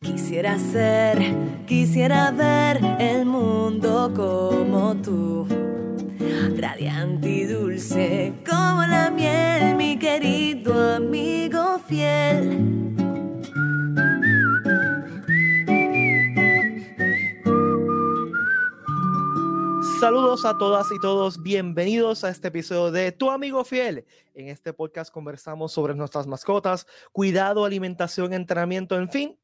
Quisiera ser, quisiera ver el mundo como tú, radiante y dulce como la miel, mi querido amigo fiel. Saludos a todas y todos, bienvenidos a este episodio de Tu amigo fiel. En este podcast conversamos sobre nuestras mascotas, cuidado, alimentación, entrenamiento, en fin,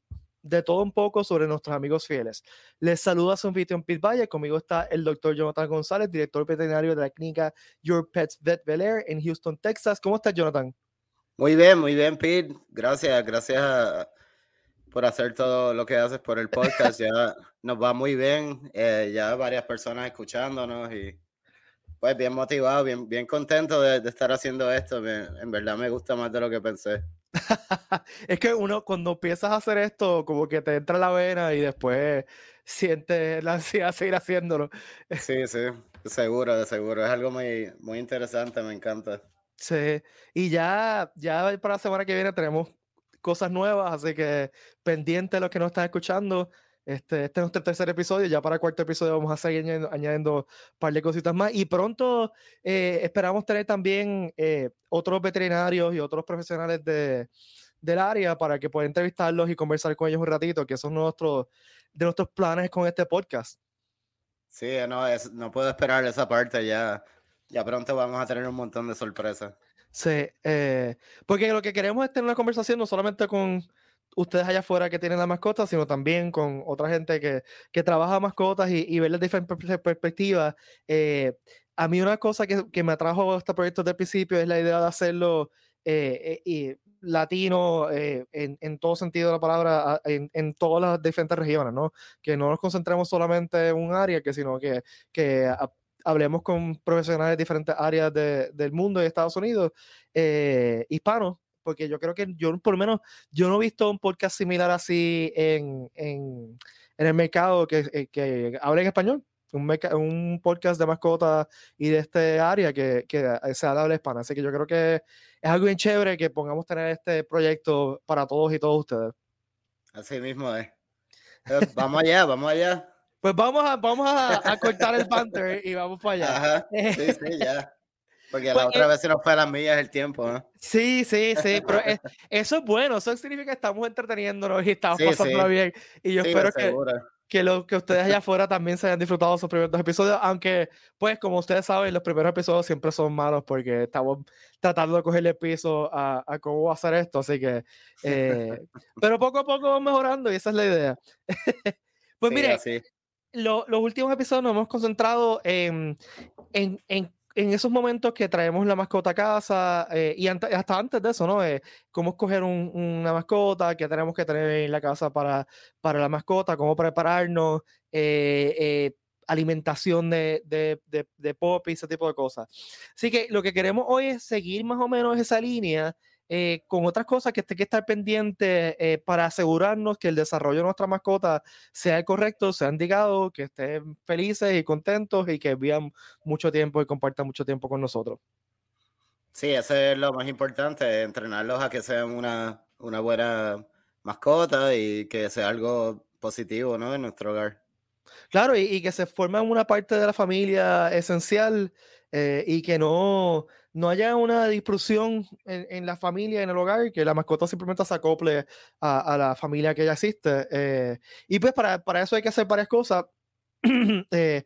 de todo un poco sobre nuestros amigos fieles. Les saluda su anfitrión Pete Valle, conmigo está el doctor Jonathan González, director veterinario de la clínica Your Pets Vet Bel Air en Houston, Texas. ¿Cómo estás, Jonathan? Muy bien, muy bien, Pete. Gracias, gracias por hacer todo lo que haces por el podcast. Ya nos va muy bien. Eh, ya varias personas escuchándonos y pues bien motivado, bien, bien contento de, estar haciendo esto. en verdad me gusta más de lo que pensé. Es que uno cuando empiezas a hacer esto, como que te entra la vena y después sientes la ansiedad de seguir haciéndolo. sí, sí, seguro, de seguro. Es algo muy, muy interesante, me encanta. Sí, y ya, ya para la semana que viene tenemos cosas nuevas, así que pendiente los que nos están escuchando. Este, este es nuestro tercer episodio, ya para el cuarto episodio vamos a seguir añadiendo, un par de cositas más y pronto eh, esperamos tener también eh, otros veterinarios y otros profesionales de, del área para que puedan entrevistarlos y conversar con ellos un ratito, que son nuestros, de nuestros planes con este podcast. Sí, no, es, no puedo esperar esa parte, ya, ya pronto vamos a tener un montón de sorpresas. Sí, eh, porque lo que queremos es tener una conversación no solamente con ustedes allá afuera que tienen la mascota, sino también con otra gente que, que trabaja mascotas y, y ver las diferentes perspectivas. Eh, a mí una cosa que, que, me atrajo a este proyecto desde el principio es la idea de hacerlo eh, y latino en, en, todo sentido de la palabra, en, en, todas las diferentes regiones, ¿no? Que no nos concentremos solamente en un área, que sino que, que hablemos con profesionales de diferentes áreas de, del mundo y Estados Unidos, eh, hispanos, porque yo creo que yo, por lo menos, yo no he visto un podcast similar así en, en, en el mercado que, eh, que hable en español. Un, un, podcast de mascotas y de este área que, que se habla hispana. Así que yo creo que es algo bien chévere que pongamos tener este proyecto para todos y todos ustedes. Así mismo es. Eh, vamos allá, vamos allá. Pues vamos a, vamos a, cortar el banter y vamos para allá. Ajá, sí, sí, ya. Porque pues, la otra eh vez se nos fue a las millas el tiempo, ¿no? Sí, sí, sí, pero eso es bueno, eso significa que estamos entreteniéndonos y estamos pasando bien. Y yo espero que, que, lo, que ustedes allá afuera también se hayan disfrutado sus primeros episodios, aunque, pues, como ustedes saben, los primeros episodios siempre son malos porque estamos tratando de cogerle piso a, a cómo hacer esto, así que, eh, pero poco a poco vamos mejorando y esa es la idea. pues mire, los últimos episodios nos hemos concentrado en, en, en, en, esos momentos que traemos la mascota a casa eh, y hasta antes de eso, ¿no? Eh, cómo escoger una mascota, qué tenemos que tener en la casa para, para la mascota, cómo prepararnos, eh, alimentación de, de, de, de pop y ese tipo de cosas. Así que lo que queremos hoy es seguir más o menos esa línea eh, con otras cosas que hay que estar pendiente eh, para asegurarnos que el desarrollo de nuestra mascota sea el correcto, sea indicado, que estén felices y contentos y que vivan mucho tiempo y compartan mucho tiempo con nosotros. Sí, eso es lo más importante, entrenarlos a que sean una, una buena mascota y que sea algo positivo ¿no? en nuestro hogar. Claro, y, que se formen una parte de la familia esencial eh, y que no, no haya una dispersión en, la familia, en el hogar, que la mascota simplemente se acople a, la familia que ya existe. Eh, y pues para, para, eso hay que hacer varias cosas. eh,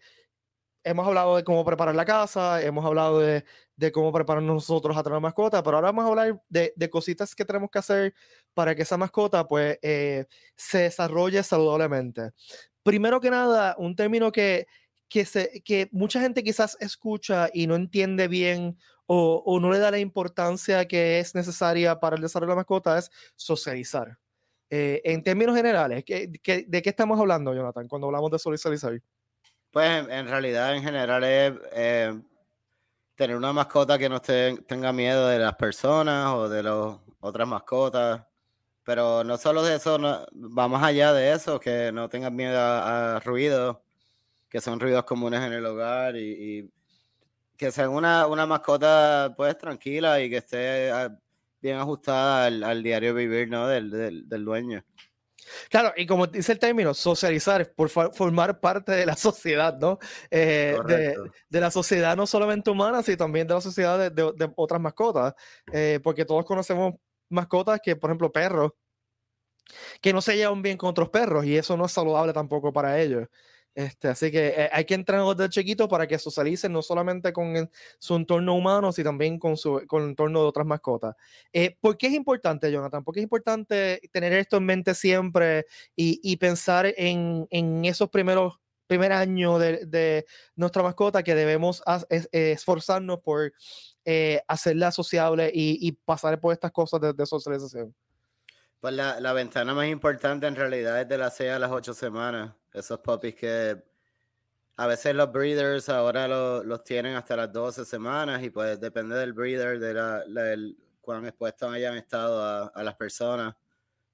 hemos hablado de cómo preparar la casa, hemos hablado de, de cómo preparar nosotros a tener mascota, pero ahora vamos a hablar de, de, cositas que tenemos que hacer para que esa mascota pues eh, se desarrolle saludablemente. Primero que nada, un término que, que, se, que mucha gente quizás escucha y no entiende bien o, o, no le da la importancia que es necesaria para el desarrollo de la mascota es socializar. Eh, en términos generales, ¿qué, qué, de qué estamos hablando, Jonathan, cuando hablamos de socializar? Pues en realidad, en general, es eh, tener una mascota que no te, tenga miedo de las personas o de las otras mascotas. Pero no solo de eso, no, va más allá de eso, que no tengas miedo a, a ruidos, que son ruidos comunes en el hogar y, y que sea una, una, mascota pues tranquila y que esté ah, bien ajustada al, al diario vivir ¿no? del, del, del, dueño. Claro, y como dice el término, socializar es por formar parte de la sociedad, ¿no? Eh, de, la sociedad no solamente humana, sino también de la sociedad de, otras mascotas, eh, porque todos conocemos mascotas que, por ejemplo, perros, que no se llevan bien con otros perros y eso no es saludable tampoco para ellos. Este, así que eh, hay que entrenarlos de chiquito para que socialicen no solamente con su entorno humano, sino también con, su, con el entorno de otras mascotas. Eh, ¿Por qué es importante, Jonathan? ¿Por qué es importante tener esto en mente siempre y, y pensar en, en, esos primeros primer años de, de, nuestra mascota que debemos esforzarnos por eh, hacerla sociable y, y, pasar por estas cosas de, de socialización? Pues la, la, ventana más importante en realidad es de las 6 a las 8 semanas. Esos puppies que a veces los breeders ahora los tienen hasta las 12 semanas y pues depende del breeder, de la, cuán expuestos hayan estado a, las personas.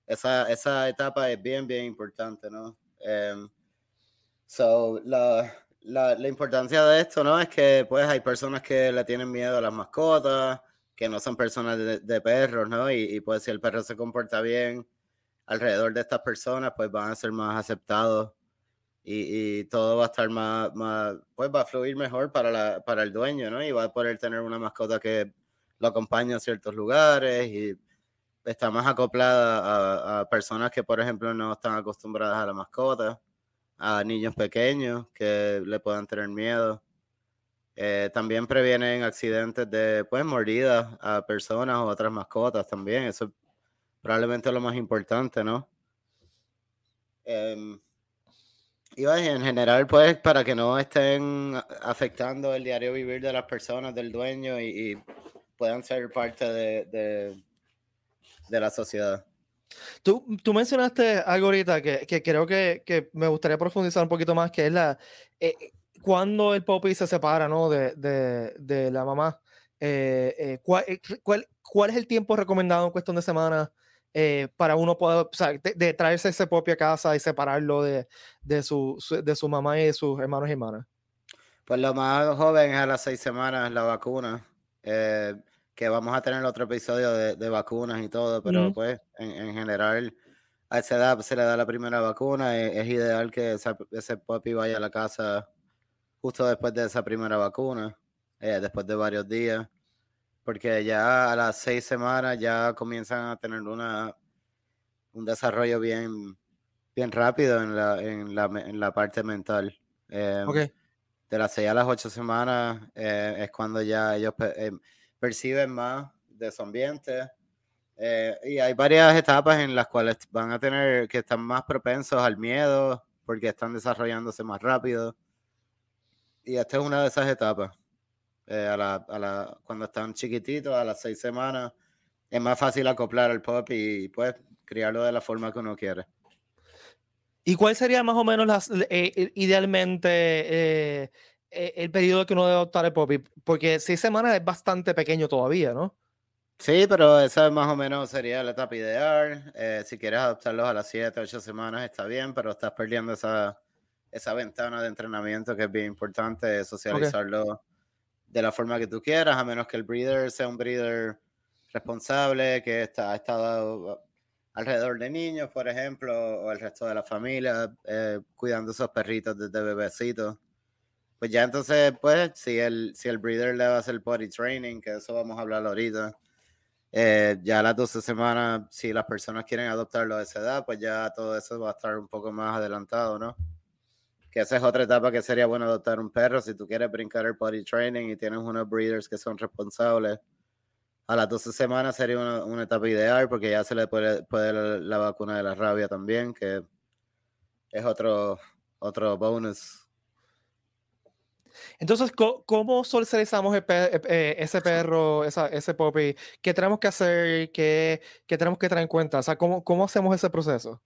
Esa, esa etapa es bien, bien importante, ¿no? Um, so, la, la, la, importancia de esto, ¿no? Es que pues hay personas que le tienen miedo a las mascotas, que no son personas de, perros, ¿no? Y, y, pues si el perro se comporta bien alrededor de estas personas, pues van a ser más aceptados y, y todo va a estar más, más, pues va a fluir mejor para, la, para el dueño, ¿no? Y va a poder tener una mascota que lo acompaña a ciertos lugares y está más acoplada a, a personas que, por ejemplo, no están acostumbradas a la mascota, a niños pequeños que le puedan tener miedo. Eh, también previenen accidentes de pues, mordidas a personas o otras mascotas también. Eso es probablemente lo más importante, ¿no? Eh, y en general, pues, para que no estén afectando el diario vivir de las personas, del dueño y, puedan ser parte de, de, la sociedad. Tú, tú, mencionaste algo ahorita que, que creo que, que, me gustaría profundizar un poquito más, que es la... Eh, cuando el Poppy se separa ¿no? de, de, de la mamá, eh, eh, ¿cuál, eh, cuál, cuál, es el tiempo recomendado en cuestión de semanas para uno poder, o sea, de, traerse ese Poppy a casa y separarlo de, de, su, de su mamá y de sus hermanos y hermanas? Pues lo más joven es a las seis semanas la vacuna, que vamos a tener otro episodio de, vacunas y todo, pero pues en, en, general a esa edad se le da la primera vacuna, es, es ideal que esa, ese Poppy vaya a la casa justo después de esa primera vacuna, eh, después de varios días, porque ya a las seis semanas ya comienzan a tener una, un desarrollo bien, bien rápido en la, en la, en la parte mental. Eh, De las seis a las ocho semanas eh, es cuando ya ellos eh, perciben más de su ambiente. y hay varias etapas en las cuales van a tener que están más propensos al miedo porque están desarrollándose más rápido y esta es una de esas etapas. Eh, a la, a la, cuando están chiquititos, a las seis semanas, es más fácil acoplar al pop y pues criarlo de la forma que uno quiere. ¿Y cuál sería más o menos las, eh, eh, idealmente el periodo que uno debe adoptar el pop? Porque seis semanas es bastante pequeño todavía, ¿no? Sí, pero esa más o menos sería la etapa ideal. si quieres adoptarlos a las siete, ocho semanas está bien, pero estás perdiendo esa, esa ventana de entrenamiento que es bien importante, socializarlo de la forma que tú quieras, a menos que el breeder sea un breeder responsable, que está, ha estado alrededor de niños, por ejemplo, o el resto de la familia, eh, cuidando esos perritos desde bebecitos. Pues ya entonces, pues, si el, si el breeder le va a hacer potty training, que eso vamos a hablar ahorita, eh, ya a las 12 semanas, si las personas quieren adoptarlo a esa edad, pues ya todo eso va a estar un poco más adelantado, ¿no? Que esa es otra etapa que sería bueno adoptar un perro si tú quieres brincar el body training y tienes unos breeders que son responsables. A las 12 semanas sería una, una etapa ideal porque ya se le puede, puede la, vacuna de la rabia también, que es otro, otro bonus. Entonces, ¿cómo socializamos eh, ese perro, esa, ese puppy? ¿Qué tenemos que hacer? ¿Qué, ¿Qué, tenemos que tener en cuenta? O sea, ¿cómo, cómo hacemos ese proceso?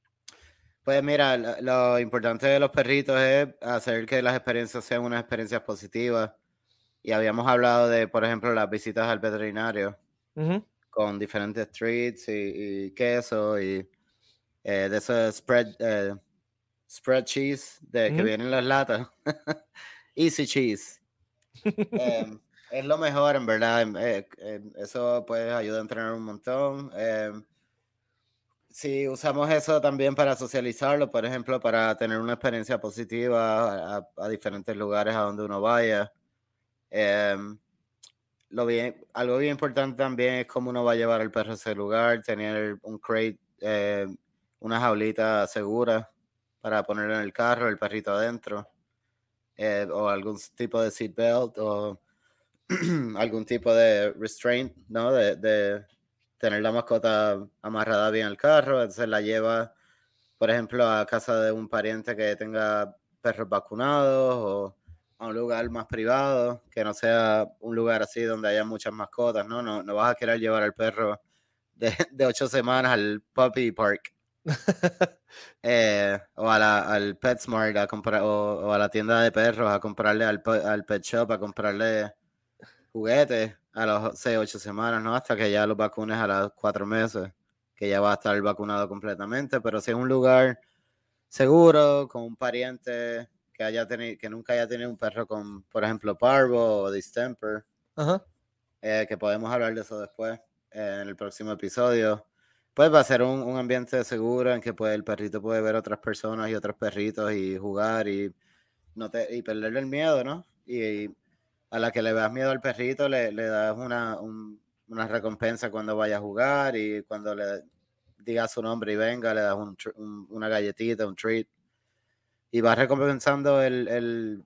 Pues mira, lo, importante de los perritos es hacer que las experiencias sean unas experiencias positivas. Y habíamos hablado de, por ejemplo, las visitas al veterinario con diferentes treats y, queso y eh, de esos spread, eh, spread cheese de que vienen las latas. Easy cheese. Em, es lo mejor, en verdad. Em, eh, em, eso pues ayuda a entrenar un montón si usamos eso también para socializarlo, por ejemplo, para tener una experiencia positiva a, diferentes lugares a donde uno vaya. Em, lo bien, algo bien importante también es cómo uno va a llevar el perro a ese lugar, tener un crate, eh, una jaulita segura para ponerlo en el carro, el perrito adentro, eh, o algún tipo de seatbelt o algún tipo de restraint, ¿no? De, tener la mascota amarrada bien al carro, entonces la lleva, por ejemplo, a casa de un pariente que tenga perros vacunados o a un lugar más privado, que no sea un lugar así donde haya muchas mascotas, ¿no? No, no vas a querer llevar al perro de, de ocho semanas al puppy park. Eh, o a la, al PetSmart a comprar, o, a la tienda de perros a comprarle al, al pet shop a comprarle juguetes a las 6, 8 semanas, ¿no? Hasta que ya los vacunes a los 4 meses, que ya va a estar vacunado completamente. Pero si es un lugar seguro, con un pariente que haya tenido, que nunca haya tenido un perro con, por ejemplo, parvo o distemper, eh, que podemos hablar de eso después eh, en el próximo episodio. Pues va a ser un, un, ambiente seguro en que pues, el perrito puede ver otras personas y otros perritos y jugar y, no te, y perderle el miedo, ¿no? y a la que le veas miedo al perrito, le, le das una, una, recompensa cuando vaya a jugar y cuando le diga su nombre y venga, le das un, una galletita, un treat. Y vas recompensando el, el,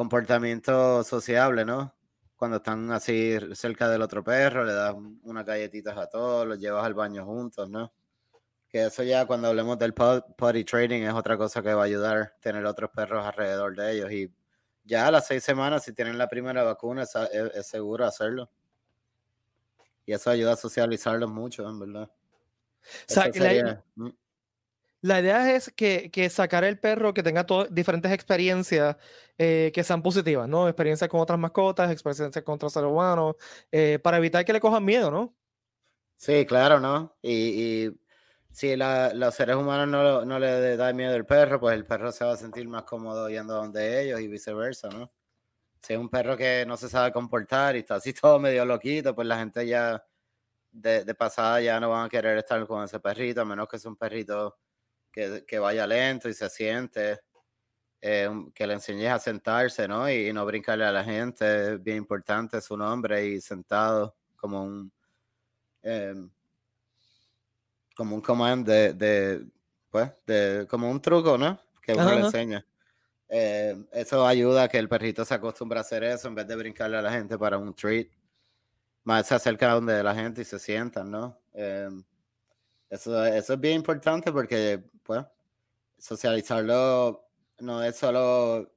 comportamiento sociable, ¿no? Cuando están así cerca del otro perro, le das unas galletitas a todos, los llevas al baño juntos, ¿no? Que eso ya cuando hablemos del potty training es otra cosa que va a ayudar, tener otros perros alrededor de ellos y ya a las seis semanas, si tienen la primera vacuna, es, seguro hacerlo. Y eso ayuda a socializarlos mucho, en verdad. la, idea es que, sacar el perro que tenga diferentes experiencias eh, que sean positivas, ¿no? Experiencias con otras mascotas, experiencias con otros seres humanos, eh, para evitar que le cojan miedo, ¿no? Sí, claro, ¿no? y si los seres humanos no, no le da miedo al perro, pues el perro se va a sentir más cómodo yendo donde ellos y viceversa, ¿no? Si es un perro que no se sabe comportar y está así todo medio loquito, pues la gente ya de, pasada ya no van a querer estar con ese perrito, a menos que sea un perrito que, vaya lento y se siente, eh, que le enseñes a sentarse, ¿no? Y, no brincarle a la gente, es bien importante su nombre y sentado como un... Em, como un command de, de, pues, de, como un truco, ¿no? Que uno le enseña. Eh, eso ayuda a que el perrito se acostumbre a hacer eso en vez de brincarle a la gente para un treat. Más se acerca a donde la gente y se sientan, ¿no? Eh, eso, eso es bien importante porque, pues, socializarlo no es solo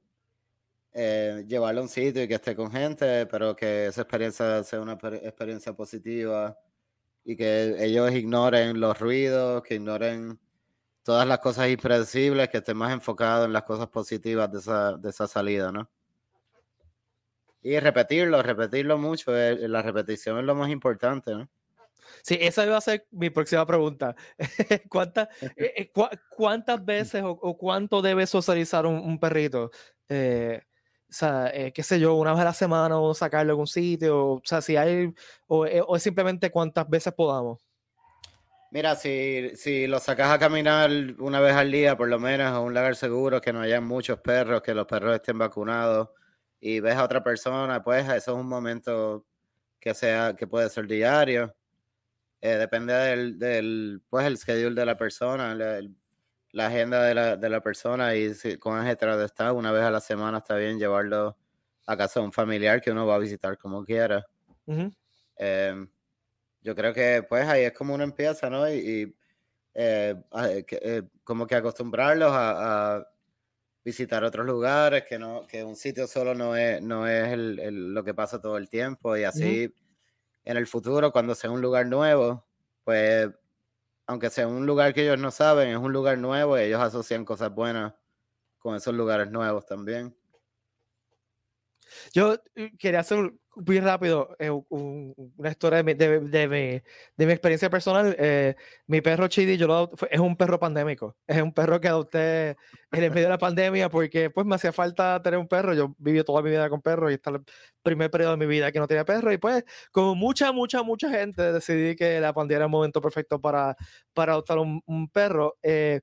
eh, llevarlo a un sitio y que esté con gente, pero que esa experiencia sea una experiencia positiva y que ellos ignoren los ruidos, que ignoren todas las cosas impredecibles, que estén más enfocados en las cosas positivas de esa, de esa salida, ¿no? Y repetirlo, repetirlo mucho, eh, la repetición es lo más importante, ¿no? Sí, esa iba a ser mi próxima pregunta. ¿Cuántas, eh, eh, ¿Cuántas veces o, cuánto debe socializar un, un perrito? Eh, sea, eh, qué sé yo, una vez a la semana o sacarlo a algún sitio, o sea, si hay, o, eh, o, simplemente cuántas veces podamos. Mira, si, si lo sacas a caminar una vez al día, por lo menos, a un lugar seguro, que no haya muchos perros, que los perros estén vacunados, y ves a otra persona, pues eso es un momento que sea, que puede ser diario. Eh, depende del, del, pues, el schedule de la persona, el, la agenda de la, de la persona y si, con de está, una vez a la semana está bien llevarlo a casa de un familiar que uno va a visitar como quiera. Em, yo creo que pues ahí es como uno empieza, ¿no? Y, eh, eh, como que acostumbrarlos a, visitar otros lugares, que no que un sitio solo no es, no es el, lo que pasa todo el tiempo y así en el futuro, cuando sea un lugar nuevo, pues aunque sea un lugar que ellos no saben, es un lugar nuevo y ellos asocian cosas buenas con esos lugares nuevos también. Yo eh, quería hacer muy rápido, eh, una historia de, de, de, de, mi experiencia personal. Eh, mi perro Chidi, yo lo, es un perro pandémico. Es un perro que adopté en el medio de la pandemia porque pues me hacía falta tener un perro. Yo viví toda mi vida con perros y está el primer periodo de mi vida que no tenía perro. Y pues, como mucha, mucha, mucha gente, decidí que la pandemia era el momento perfecto para, para adoptar un, un perro. Eh,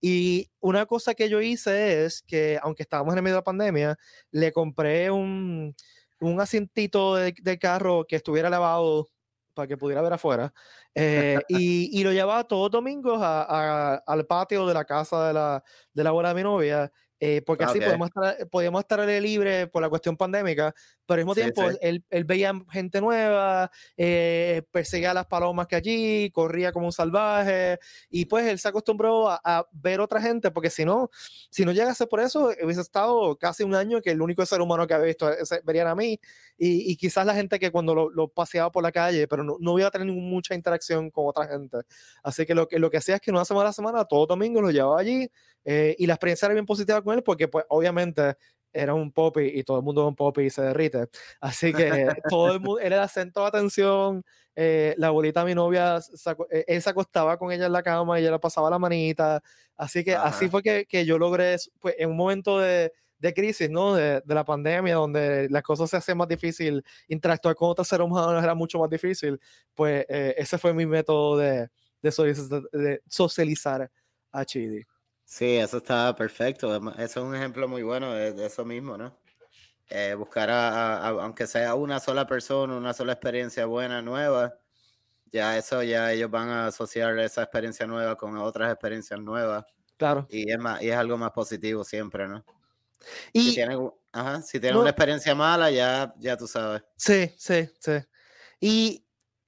y una cosa que yo hice es que, aunque estábamos en el medio de la pandemia, le compré un un asientito de, carro que estuviera lavado para que pudiera ver afuera. Eh, y, y, lo llevaba todos los domingos a, al patio de la casa de la, de la abuela de mi novia. Eh, porque así podemos estar, podíamos estar libre por la cuestión pandémica, pero al mismo tiempo Él, él, veía gente nueva, eh, perseguía a las palomas que allí, corría como un salvaje, y pues él se acostumbró a, ver otra gente, porque si no, si no llegase por eso, hubiese estado casi un año que el único ser humano que había visto verían a mí, y, y, quizás la gente que cuando lo, lo paseaba por la calle, pero no, no, iba a tener mucha interacción con otra gente. Así que lo que, lo que hacía es que una semana a la semana, todo domingo lo llevaba allí, eh, y la experiencia era bien positiva con él porque, pues, obviamente era un poppy y todo el mundo es un poppy y se derrite. Así que todo el mundo, era el acento de atención. Eh, la abuelita, mi novia, eh, él se acostaba con ella en la cama y ella le pasaba la manita. Así que así fue que, que, yo logré, pues, en un momento de, de crisis, ¿no? De, de, la pandemia, donde las cosas se hacen más difícil, interactuar con otros seres humanos era mucho más difícil, pues ese fue mi método de, de, socializar a Chidi. Sí, eso está perfecto. Eso es un ejemplo muy bueno de, eso mismo, ¿no? Eh, buscar a, aunque sea una sola persona, una sola experiencia buena, nueva, ya eso, ya ellos van a asociar esa experiencia nueva con otras experiencias nuevas. Claro. Y es, más, y es algo más positivo siempre, ¿no? Y, si tienen, ajá, si tienen una experiencia mala, ya, ya tú sabes. Sí, sí, sí. Y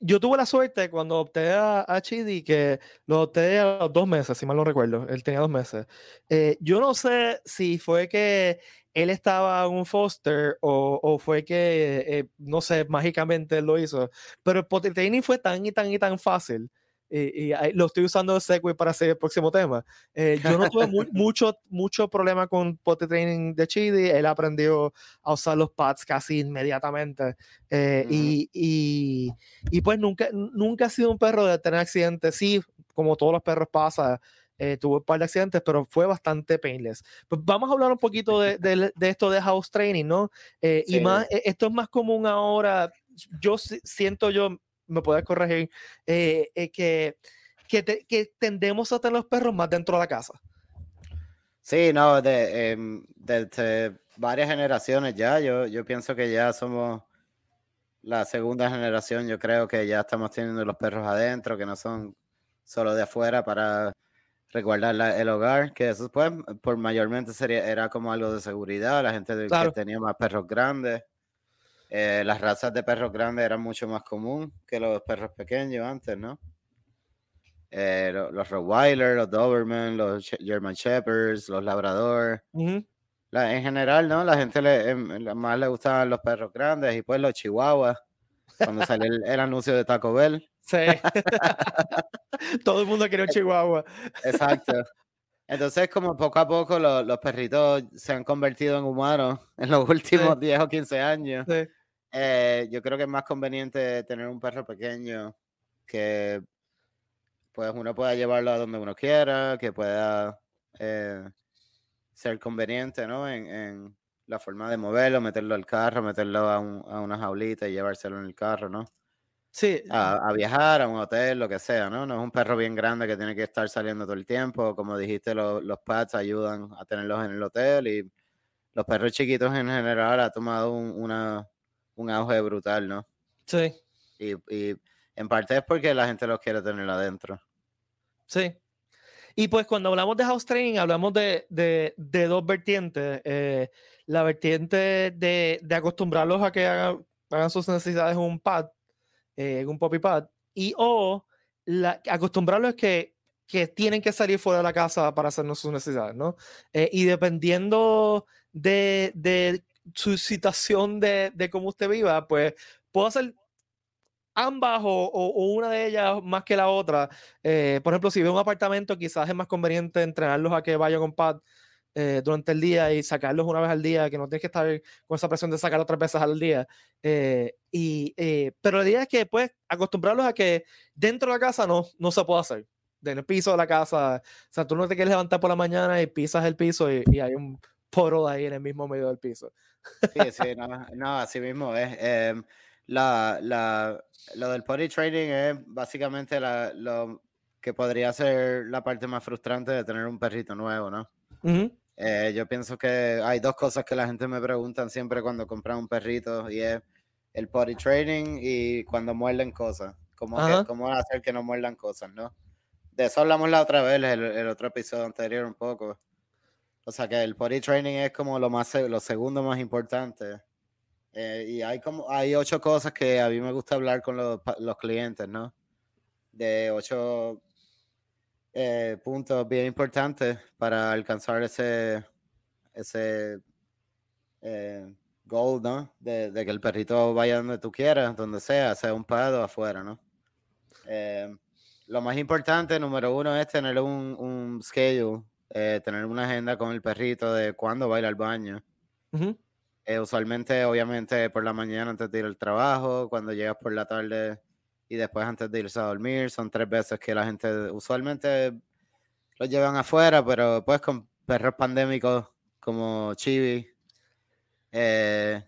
yo tuve la suerte cuando opté a, Chidi que lo opté a los dos meses, si mal no recuerdo. Él tenía dos meses. Eh, yo no sé si fue que él estaba en un foster o, o fue que, eh, no sé, mágicamente él lo hizo. Pero el potty training fue tan y tan y tan fácil y, lo estoy usando de segue para hacer el próximo tema. Eh, yo no tuve mucho, mucho problema con potty training de Chidi. Él aprendió a usar los pads casi inmediatamente. Eh, y, y, y, pues nunca, nunca ha sido un perro de tener accidentes. Sí, como todos los perros pasa. Eh, tuvo un par de accidentes, pero fue bastante painless. Pues vamos a hablar un poquito de, de, de esto de house training, ¿no? Y más, e, esto es más común ahora. Yo siento yo, me puedes corregir, eh, eh, que, que, tendemos a tener los perros más dentro de la casa. Sí, no, de, em, varias generaciones ya, yo, yo pienso que ya somos la segunda generación, yo creo que ya estamos teniendo los perros adentro, que no son solo de afuera para resguardar el hogar, que eso pues por mayormente sería, era como algo de seguridad, la gente que tenía más perros grandes. Eh, las razas de perros grandes eran mucho más común que los perros pequeños antes, ¿no? Eh, los, Rottweiler, los Doberman, los German Shepherds, los Labrador. en general, ¿no? La gente le, em, más le gustaban los perros grandes y pues los Chihuahuas. Cuando salió el, anuncio de Taco Bell. Sí. Todo el mundo quiere un Chihuahua. Exacto. Entonces, como poco a poco los, perritos se han convertido en humanos en los últimos 10 o 15 años. Sí. Eh, yo creo que es más conveniente tener un perro pequeño que pues uno pueda llevarlo a donde uno quiera, que pueda eh, ser conveniente, ¿no? En, la forma de moverlo, meterlo al carro, meterlo a, una jaulita y llevárselo en el carro, ¿no? Sí. A, viajar, a un hotel, lo que sea, ¿no? No es un perro bien grande que tiene que estar saliendo todo el tiempo. Como dijiste, los pads ayudan a tenerlos en el hotel y los perros chiquitos en general ha tomado una, un auge brutal, ¿no? Sí. Y, en parte es porque la gente los quiere tener adentro. Sí. Y pues cuando hablamos de house training, hablamos de, dos vertientes. Eh, la vertiente de, acostumbrarlos a que hagan, sus necesidades en un pad, eh, un poppy pad, y o la, acostumbrarlos que, que tienen que salir fuera de la casa para hacernos sus necesidades, ¿no? Eh, y dependiendo de, de su situación de, de cómo usted viva, pues puedo hacer ambas o, o, una de ellas más que la otra. Eh, por ejemplo, si ve un apartamento, quizás es más conveniente entrenarlos a que vayan con pad eh, durante el día y sacarlos una vez al día, que no tienes que estar con esa presión de sacar otras veces al día. Eh, y, eh, pero la idea es que puedes acostumbrarlos a que dentro de la casa no, no se puede hacer. En el piso de la casa, o sea, tú no te quieres levantar por la mañana y pisas el piso y, hay un poro ahí en el mismo medio del piso. Sí, sí, no, así mismo es. Em, la, la, lo del potty training es básicamente la, lo que podría ser la parte más frustrante de tener un perrito nuevo, ¿no? Eh, yo pienso que hay dos cosas que la gente me preguntan siempre cuando compran un perrito y es el potty training y cuando muerden cosas. ¿Cómo, cómo hacer que no muerdan cosas, no? De eso hablamos la otra vez, el, el, otro episodio anterior un poco. O sea que el potty training es como lo más lo segundo más importante. Eh, y hay como hay ocho cosas que a mí me gusta hablar con los, los clientes, ¿no? De ocho eh, puntos bien importantes para alcanzar ese, ese eh, goal, ¿no? De, que el perrito vaya donde tú quieras, donde sea, sea un pado afuera, ¿no? Eh, lo más importante, número uno, es tener un, un schedule, tener una agenda con el perrito de cuándo va a ir al baño. usualmente, obviamente, por la mañana antes de ir al trabajo, cuando llegas por la tarde y después antes de irse a dormir. Son tres veces que la gente usualmente lo llevan afuera, pero pues con perros pandémicos como Chibi, eh,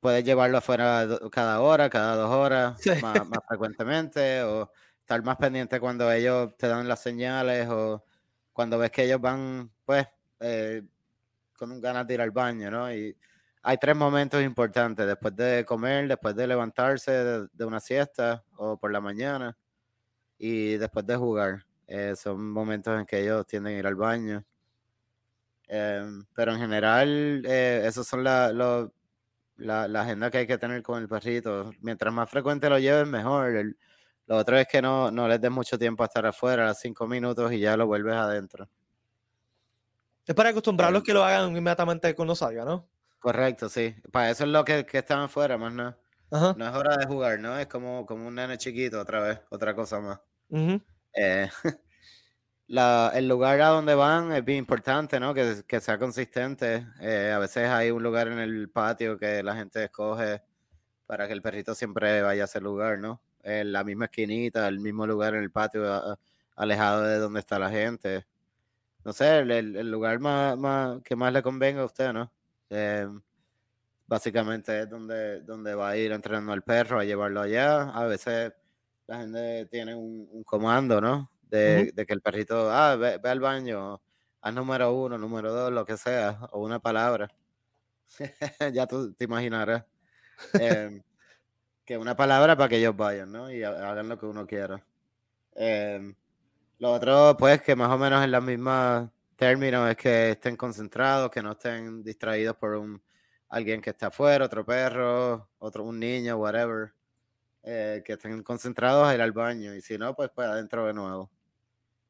puedes llevarlo afuera cada hora, cada dos horas, más, frecuentemente, o estar más pendiente cuando ellos te dan las señales o cuando ves que ellos van, pues, eh, con ganas de ir al baño, ¿no? Y hay tres momentos importantes, después de comer, después de levantarse de, una siesta o por la mañana y después de jugar. Eh, son momentos en que ellos tienden a ir al baño. Em, pero en general, eh, esas son la, la, agenda que hay que tener con el perrito. Mientras más frecuente lo lleven, mejor. lo otro es que no, no les des mucho tiempo a estar afuera, a cinco minutos y ya lo vuelves adentro. Es para acostumbrarlos em. que lo hagan inmediatamente cuando salga, ¿no? Correcto, sí. Para eso es lo que, que están afuera, más no. No es hora de jugar, ¿no? Es como, como un nene chiquito otra vez, otra cosa más. Eh, la, el lugar a donde van es bien importante, ¿no? Que, que sea consistente. Eh, a veces hay un lugar en el patio que la gente escoge para que el perrito siempre vaya a ese lugar, ¿no? En la misma esquinita, el mismo lugar en el patio, alejado de donde está la gente. No sé, el, el lugar más, más, que más le convenga a usted, ¿no? Em, básicamente es donde, donde va a ir entrenando al perro, a llevarlo allá. A veces la gente tiene un, comando, ¿no? De, que el perrito, ah, ve, al baño, haz número uno, número dos, lo que sea, o una palabra. ya tú te imaginarás. Em, que una palabra para que ellos vayan, ¿no? Y hagan lo que uno quiera. Em, lo otro, pues, que más o menos en la misma término es que estén concentrados, que no estén distraídos por un alguien que está afuera, otro perro, otro un niño, whatever, eh, que estén concentrados a ir al baño y si no, pues pues adentro de nuevo.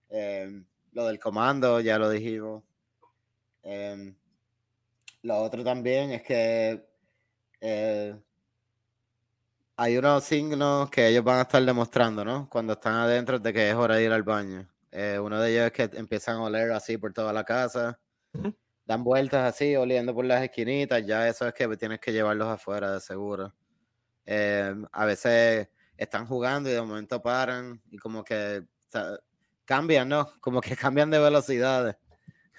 Em, lo del comando ya lo dijimos. Em, lo otro también es que eh, hay unos signos que ellos van a estar demostrando, ¿no? Cuando están adentro de que es hora de ir al baño. Eh, uno de ellos es que empiezan a oler así por toda la casa, dan vueltas así, oliendo por las esquinitas, ya eso es que tienes que llevarlos afuera de seguro. Eh, a veces están jugando y de momento paran y como que cambian, ¿no? Como que cambian de velocidades.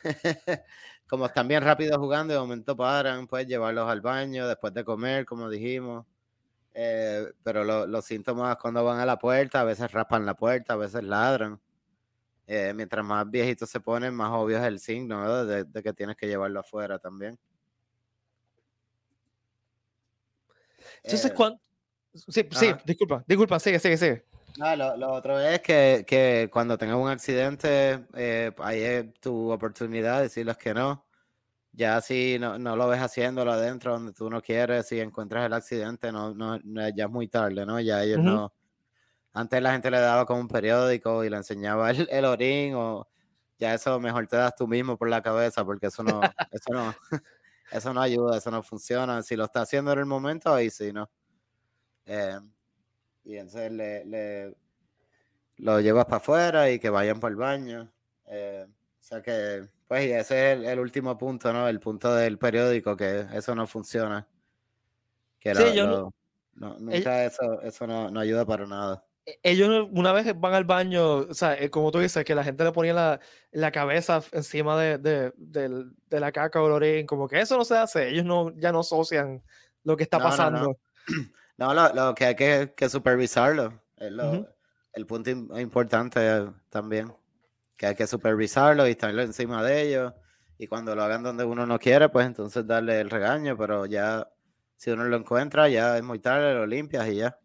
como están bien rápido jugando y de momento paran, puedes llevarlos al baño después de comer, como dijimos. Eh, pero los síntomas cuando van a la puerta, a veces raspan la puerta, a veces ladran. Eh, mientras más viejitos se ponen, más obvio es el signo de, que tienes que llevarlo afuera también. Entonces, eh, Sí, sí disculpa, disculpa, sigue, sigue, sigue. lo, otro es que, cuando tengas un accidente, eh, ahí es tu oportunidad de decirles que no. Ya si no, lo ves haciéndolo adentro donde tú no quieres, si encuentras el accidente, no, no, ya es muy tarde, ¿no? Ya ellos no, antes la gente le daba como un periódico y le enseñaba el, el orín o ya eso mejor te das tú mismo por la cabeza porque eso no, eso no, eso no ayuda, eso no funciona. Si lo está haciendo en el momento, ahí sí, ¿no? Eh, y entonces le, le, lo llevas para afuera y que vayan para el baño. Eh, sea que, pues, y ese es el, último punto, ¿no? El punto del periódico, que eso no funciona. Que sí, yo no, nunca eso, eso no, no ayuda para nada ellos una vez van al baño, o sea, eh, como tú dices, que la gente le ponía la, la cabeza encima de, de, de, la caca o el orín, como que eso no se hace, ellos no, ya no asocian lo que está pasando. No, lo, lo, que hay que, que supervisarlo, es lo, el punto importante también, que hay que supervisarlo y estarlo encima de ellos, y cuando lo hagan donde uno no quiere, pues entonces darle el regaño, pero ya, si uno lo encuentra, ya es muy tarde, lo limpias y ya.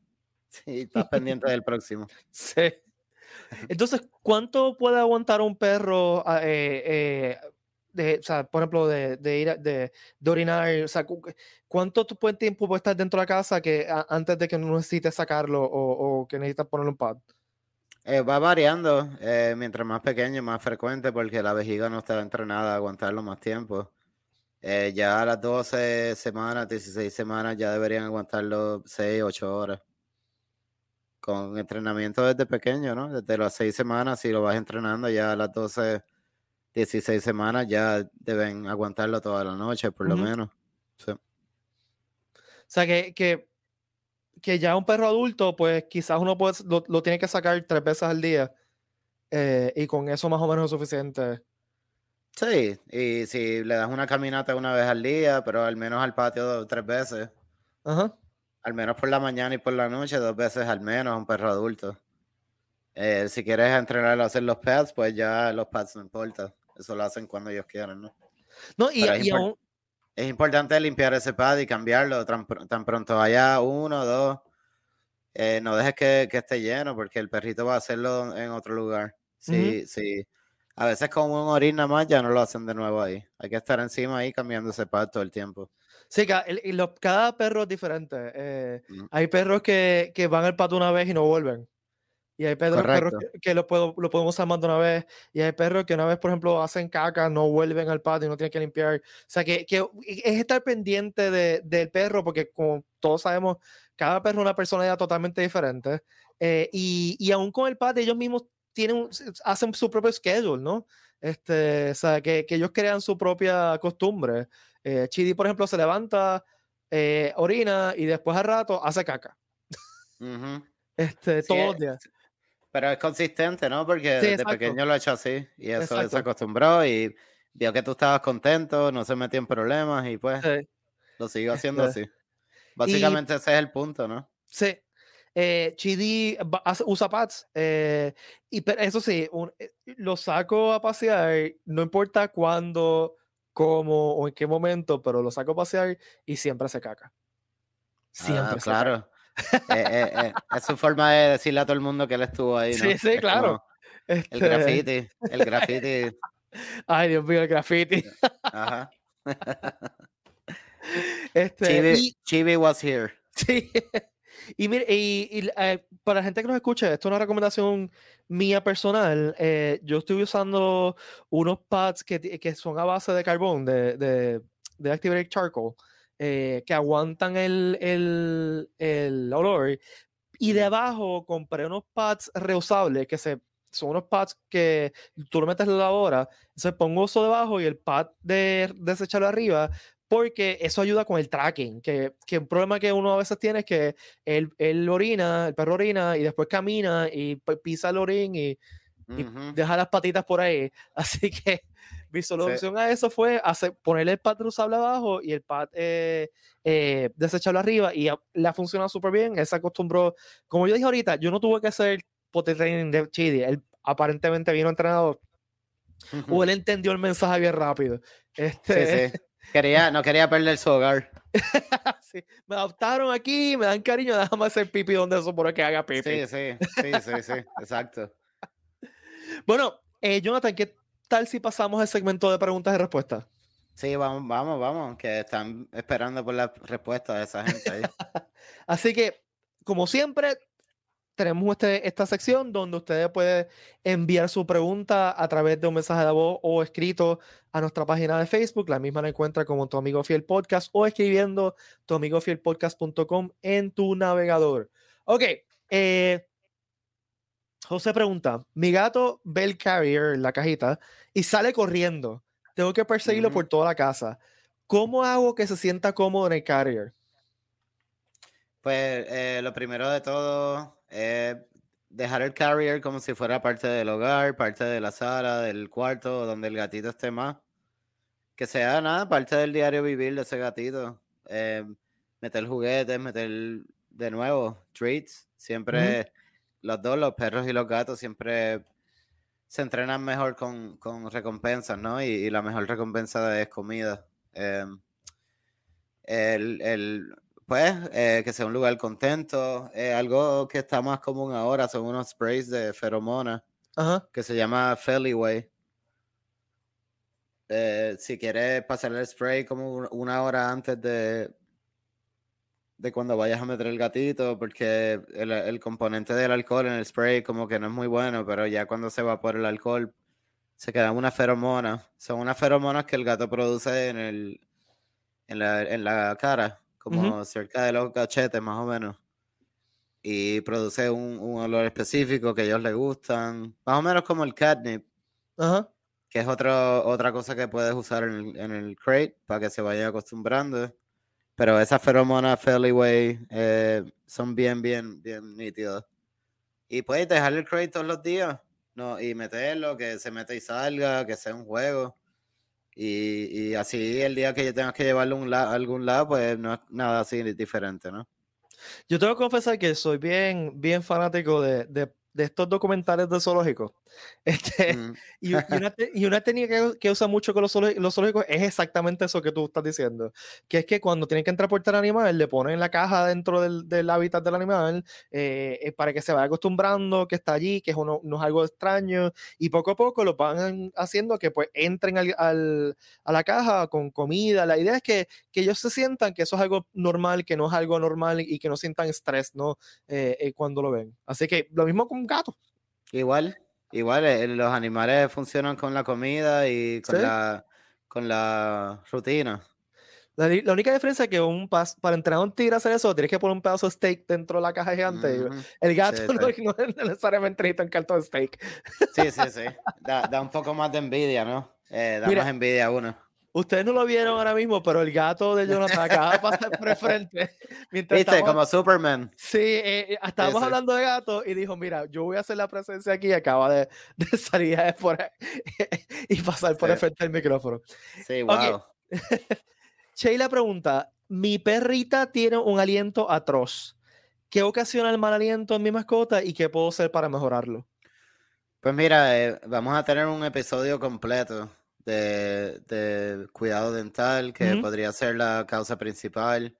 Sí, estás pendiente del próximo. Sí. Entonces, ¿cuánto puede aguantar un perro, ah, eh, eh, de, o sea, por ejemplo, de, de ir de, de, orinar? O sea, ¿cuánto tiempo puede estar dentro de la casa que antes de que no necesites sacarlo o, que necesitas ponerle un pad? Eh, va variando, mientras más pequeño, más frecuente, porque la vejiga no está entrenada a aguantarlo más tiempo. ya a las 12 semanas, 16 semanas, ya deberían aguantarlo 6, 8 horas con entrenamiento desde pequeño, ¿no? Desde las seis semanas, si lo vas entrenando ya a las 12, 16 semanas, ya deben aguantarlo toda la noche, por lo menos. O sea, que, que, que, ya un perro adulto, pues quizás uno puede, lo, tiene que sacar tres veces al día eh, y con eso más o menos es suficiente. Sí, y si le das una caminata una vez al día, pero al menos al patio tres veces. Ajá. Al menos por la mañana y por la noche, dos veces al menos, un perro adulto. Eh, si quieres entrenarlo a hacer los pads, pues ya los pads no importa. Eso lo hacen cuando ellos quieran, ¿no? No, y, es, importante limpiar ese pad y cambiarlo tan, pronto vaya uno o dos. Eh, no dejes que, esté lleno porque el perrito va a hacerlo en otro lugar. Sí, sí. A veces con un orín nada más ya no lo hacen de nuevo ahí. Hay que estar encima ahí cambiando ese pad todo el tiempo. Sí, cada, perro es diferente. Eh, mm. Hay perros que, van al pato una vez y no vuelven. Y hay perros, que, lo, puedo, lo podemos usar más de una vez. Y hay perros que una vez, por ejemplo, hacen caca, no vuelven al patio y no tienen que limpiar. O sea, que, es estar pendiente del perro, porque como todos sabemos, cada perro es una personalidad totalmente diferente. Eh, y, y aún con el patio, ellos mismos tienen, hacen su propio schedule, ¿no? Este, o sea, que, que ellos crean su propia costumbre. Eh, Chidi, por ejemplo, se levanta, eh, orina y después al rato hace caca. este, todos los días. Pero es consistente, ¿no? Porque desde pequeño lo ha hecho así y eso se acostumbró y vio que tú estabas contento, no se metió en problemas y pues lo siguió haciendo este, así. Básicamente ese es el punto, ¿no? Sí. Eh, Chidi usa pads eh, y eso sí, lo saco a pasear, no importa cuándo cómo o en qué momento, pero lo saco a pasear y siempre se caca. Siempre. Ah, claro. Eh, eh, eh, es su forma de decirle a todo el mundo que él estuvo ahí. Sí, sí, claro. El graffiti, el graffiti. Ay, Dios mío, el graffiti. Ajá. Este, Chibi, was here. Sí. Y mire, y, para la gente que nos escucha, esto es una recomendación mía personal, eh, yo estoy usando unos pads que, que, son a base de carbón, de, de, de Activate Charcoal, eh, que aguantan el, el, el, olor. Y debajo compré unos pads reusables que se, son unos pads que tú lo metes en la lavadora, entonces pongo eso debajo y el pad de desecharlo arriba porque eso ayuda con el tracking, que, que un problema que uno a veces tiene es que él, él orina, el perro orina y después camina y pisa el orín y, deja las patitas por ahí. Así que mi solución a eso fue hacer, ponerle el pad usable abajo y el pad eh, eh, desecharlo arriba y le ha funcionado súper bien. Él se acostumbró, como yo dije ahorita, yo no tuve que hacer potty training de Chidi, él aparentemente vino entrenado o él entendió el mensaje bien rápido. Este, sí, sí. Quería, no quería perder su hogar. me adoptaron aquí, me dan cariño, déjame hacer pipi donde eso por que haga pipi. Sí, sí, sí, sí, sí, exacto. Bueno, eh, Jonathan, ¿qué tal si pasamos al segmento de preguntas y respuestas? Sí, vamos, vamos, vamos, que están esperando por la respuesta de esa gente ahí. Así que, como siempre, tenemos este, esta sección donde ustedes pueden enviar su pregunta a través de un mensaje de voz o escrito a nuestra página de Facebook. La misma la encuentra como Tu Amigo Fiel Podcast o escribiendo tuamigofielpodcast.com en tu navegador. Ok. Eh, José pregunta, mi gato ve el carrier en la cajita y sale corriendo. Tengo que perseguirlo por toda la casa. ¿Cómo hago que se sienta cómodo en el carrier? Pues eh, lo primero de todo dejar el carrier como si fuera parte del hogar, parte de la sala, del cuarto, donde el gatito esté más. Que sea nada, parte del diario vivir de ese gatito. Eh, meter juguetes, meter de nuevo treats. Siempre los dos, los perros y los gatos, siempre se entrenan mejor con, recompensas, ¿no? Y, la mejor recompensa es comida. Em, el, pues, eh, que sea un lugar contento. algo que está más común ahora son unos sprays de feromonas que se llama Feliway. Eh, si quieres pasar el spray como una hora antes de, de cuando vayas a meter el gatito, porque el, componente del alcohol en el spray como que no es muy bueno, pero ya cuando se va por el alcohol se quedan unas feromonas. Son unas feromonas que el gato produce en, el, en, la, en la cara como cerca de los cachetes más o menos. Y produce un, olor específico que a ellos les gustan, más o menos como el catnip, que es otro, otra cosa que puedes usar en el, en el crate para que se vaya acostumbrando. Pero esas feromonas Fairly eh, son bien, bien, bien nítidas. Y puedes dejar el crate todos los días no, y meterlo, que se meta y salga, que sea un juego. Y, así el día que yo tenga que llevarlo a algún lado, pues no es nada así diferente, ¿no? Yo tengo que confesar que soy bien, bien fanático de, de de estos documentales de zoológicos. Este, y, una, y, una, técnica que, usa mucho con los, zoológicos es exactamente eso que tú estás diciendo, que es que cuando tienen que transportar al animal, le ponen la caja dentro del, del hábitat del animal eh, eh, para que se vaya acostumbrando que está allí, que es uno, no es algo extraño, y poco a poco lo van haciendo que pues entren al, al, a la caja con comida. La idea es que, que, ellos se sientan que eso es algo normal, que no es algo normal y que no sientan estrés ¿no? Eh, cuando lo ven. Así que lo mismo con gato. Igual, igual, eh, los animales funcionan con la comida y con, la, con la rutina. La, única diferencia es que un para entrenar a un tigre a hacer eso, tienes que poner un pedazo de steak dentro de la caja gigante. El gato no, necesariamente necesita un cartón de steak. Sí, sí, sí. Da, da, un poco más de envidia, ¿no? Eh, da más envidia a uno. Ustedes no lo vieron ahora mismo, pero el gato de Jonathan acaba de pasar por el frente. ¿Viste? Como Superman. Sí, eh, eh, estábamos hablando de gato y dijo, mira, yo voy a hacer la presencia aquí y acaba de, de salir por y pasar por el frente del micrófono. Sí, wow. Sheila pregunta, mi perrita tiene un aliento atroz. ¿Qué ocasiona el mal aliento en mi mascota y qué puedo hacer para mejorarlo? Pues mira, eh, vamos a tener un episodio completo de, cuidado dental, que podría ser la causa principal.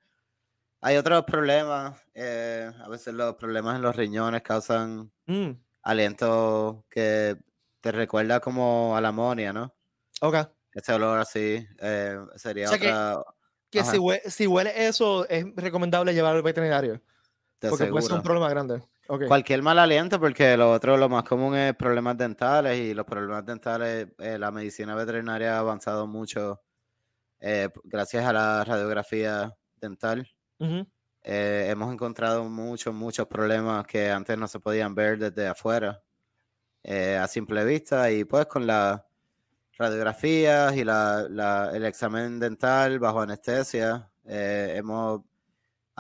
Hay otros problemas, eh, a veces los problemas en los riñones causan mm. aliento que te recuerda como a la amonia, ¿no? Ok. Ese olor así eh, sería otra... Que, si, si, huele eso, es recomendable llevarlo al veterinario. porque puede ser un problema grande. Cualquier mal aliento, porque lo otro, lo más común es problemas dentales y los problemas dentales, eh, la medicina veterinaria ha avanzado mucho eh, gracias a la radiografía dental. Eh, hemos encontrado muchos, muchos problemas que antes no se podían ver desde afuera a simple vista y pues con las radiografías y la, el examen dental bajo anestesia hemos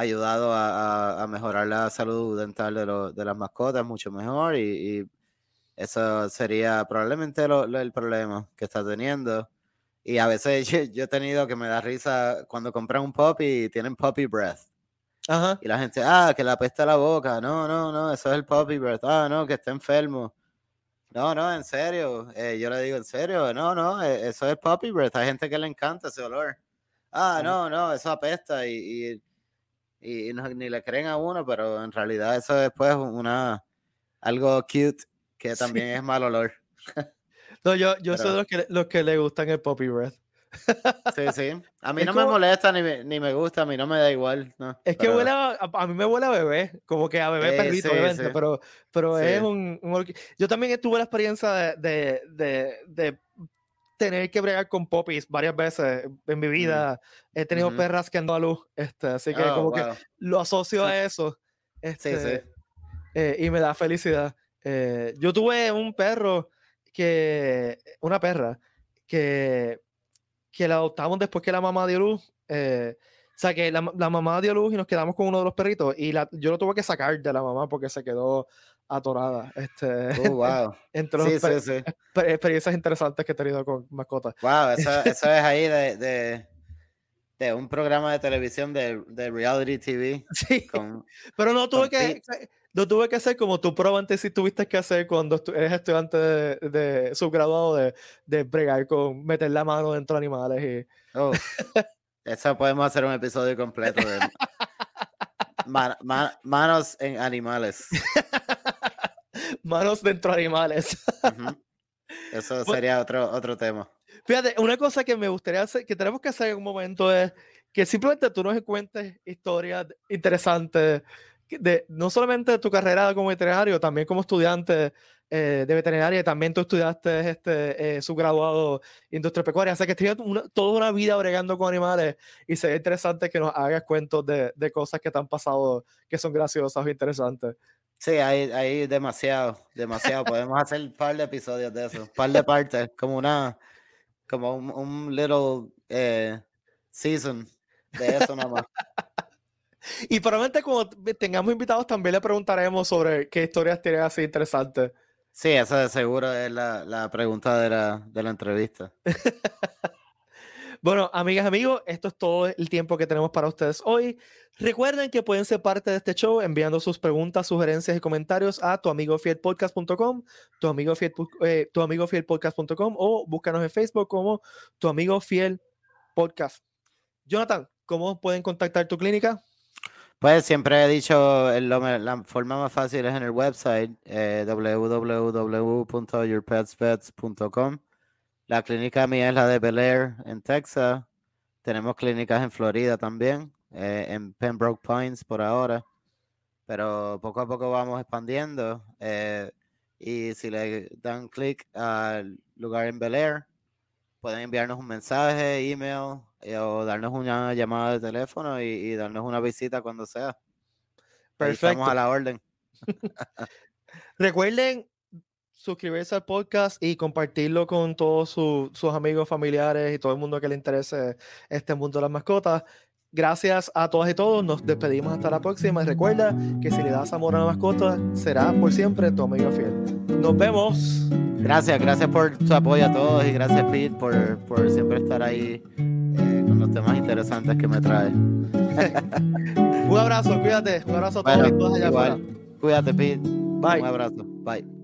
ayudado a, mejorar la salud dental de, de, las mascotas mucho mejor y, eso sería probablemente el problema que está teniendo. Y a veces yo, he tenido que me da risa cuando compran un puppy y tienen puppy breath. Y la gente, ah, que le apesta la boca. No, no, no, eso es el puppy breath. Ah, no, que está enfermo. No, no, en serio. Eh, yo le digo, en serio. No, no, eh, eso es puppy breath. Hay gente que le encanta ese olor. Ah, no, no, eso apesta. y y ni le creen a uno, pero en realidad eso es pues una algo cute que también es mal olor. no, yo, yo soy los que, los que le gustan el poppy breath. sí, sí. A mí no me molesta ni me, ni me gusta, a mí no me da igual. No, es que huele a, a, mí me huele a bebé, como que a bebé perrito, obviamente, pero, pero es un, Yo también tuve la experiencia de, de, de, de tener que bregar con popis varias veces en mi vida. He tenido perras que han dado a luz, este, así que oh, como que lo asocio a eso. Este, eh, y me da felicidad. Eh, yo tuve un perro que, una perra, que, que la adoptamos después que la mamá dio luz. Eh, o sea, que la, la, mamá dio luz y nos quedamos con uno de los perritos y la, yo lo tuve que sacar de la mamá porque se quedó atorada. Este, oh, wow. entre sí, sí, sí. experiencias interesantes que he tenido con mascotas. Wow, eso, eso es ahí de, de, de, un programa de televisión de, de reality TV. Sí, pero no tuve que... No tuve que hacer como tú probablemente si tuviste que hacer cuando eres estudiante de, de subgraduado de, de bregar con meter la mano dentro de animales y... Oh, eso podemos hacer un episodio completo de manos en animales. Manos dentro de animales. Eso sería otro, otro tema. Fíjate, una cosa que me gustaría hacer, que tenemos que hacer en un momento es que simplemente tú nos cuentes historias interesantes de, no solamente de tu carrera como veterinario, también como estudiante eh, de veterinaria, también tú estudiaste este, eh, subgraduado industria pecuaria, o sea que tienes toda una vida bregando con animales y sería interesante que nos hagas cuentos de, de cosas que te han pasado que son graciosas o interesantes. Sí, hay, hay demasiado, demasiado. Podemos hacer un par de episodios de eso, un par de partes, como una, como un, un little eh, season de eso nomás. y probablemente cuando tengamos invitados también le preguntaremos sobre qué historias tienen así interesantes. Sí, esa de seguro es la, la pregunta de la, de la entrevista. Bueno, amigas, amigos, esto es todo el tiempo que tenemos para ustedes hoy. Recuerden que pueden ser parte de este show enviando sus preguntas, sugerencias y comentarios a tuamigofielpodcast.com, tu amigo fiel, eh, tu o búscanos en Facebook como tu amigo fiel podcast. Jonathan, ¿cómo pueden contactar tu clínica? Pues siempre he dicho, la forma más fácil es en el website eh, www.yourpetspets.com. La clínica mía es la de Bel Air en Texas. Tenemos clínicas en Florida también, eh, en Pembroke Pines por ahora. Pero poco a poco vamos expandiendo. Eh, y si le dan clic al lugar en Bel Air, pueden enviarnos un mensaje, email eh, o darnos una llamada de teléfono y, darnos una visita cuando sea. Perfecto. Estamos a la orden. Recuerden suscribirse al podcast y compartirlo con todos sus amigos, familiares y todo el mundo que le interese este mundo de las mascotas. Gracias a todas y todos. Nos despedimos hasta la próxima. Y recuerda que si le das amor a la mascota, será por siempre tu amigo fiel. Nos vemos. Gracias, gracias por su apoyo a todos y gracias Pete por, por siempre estar ahí eh, con los temas interesantes que me trae. un abrazo, cuídate. Un abrazo a todos y todas allá Cuídate, Pete. Bye. Un abrazo. Bye.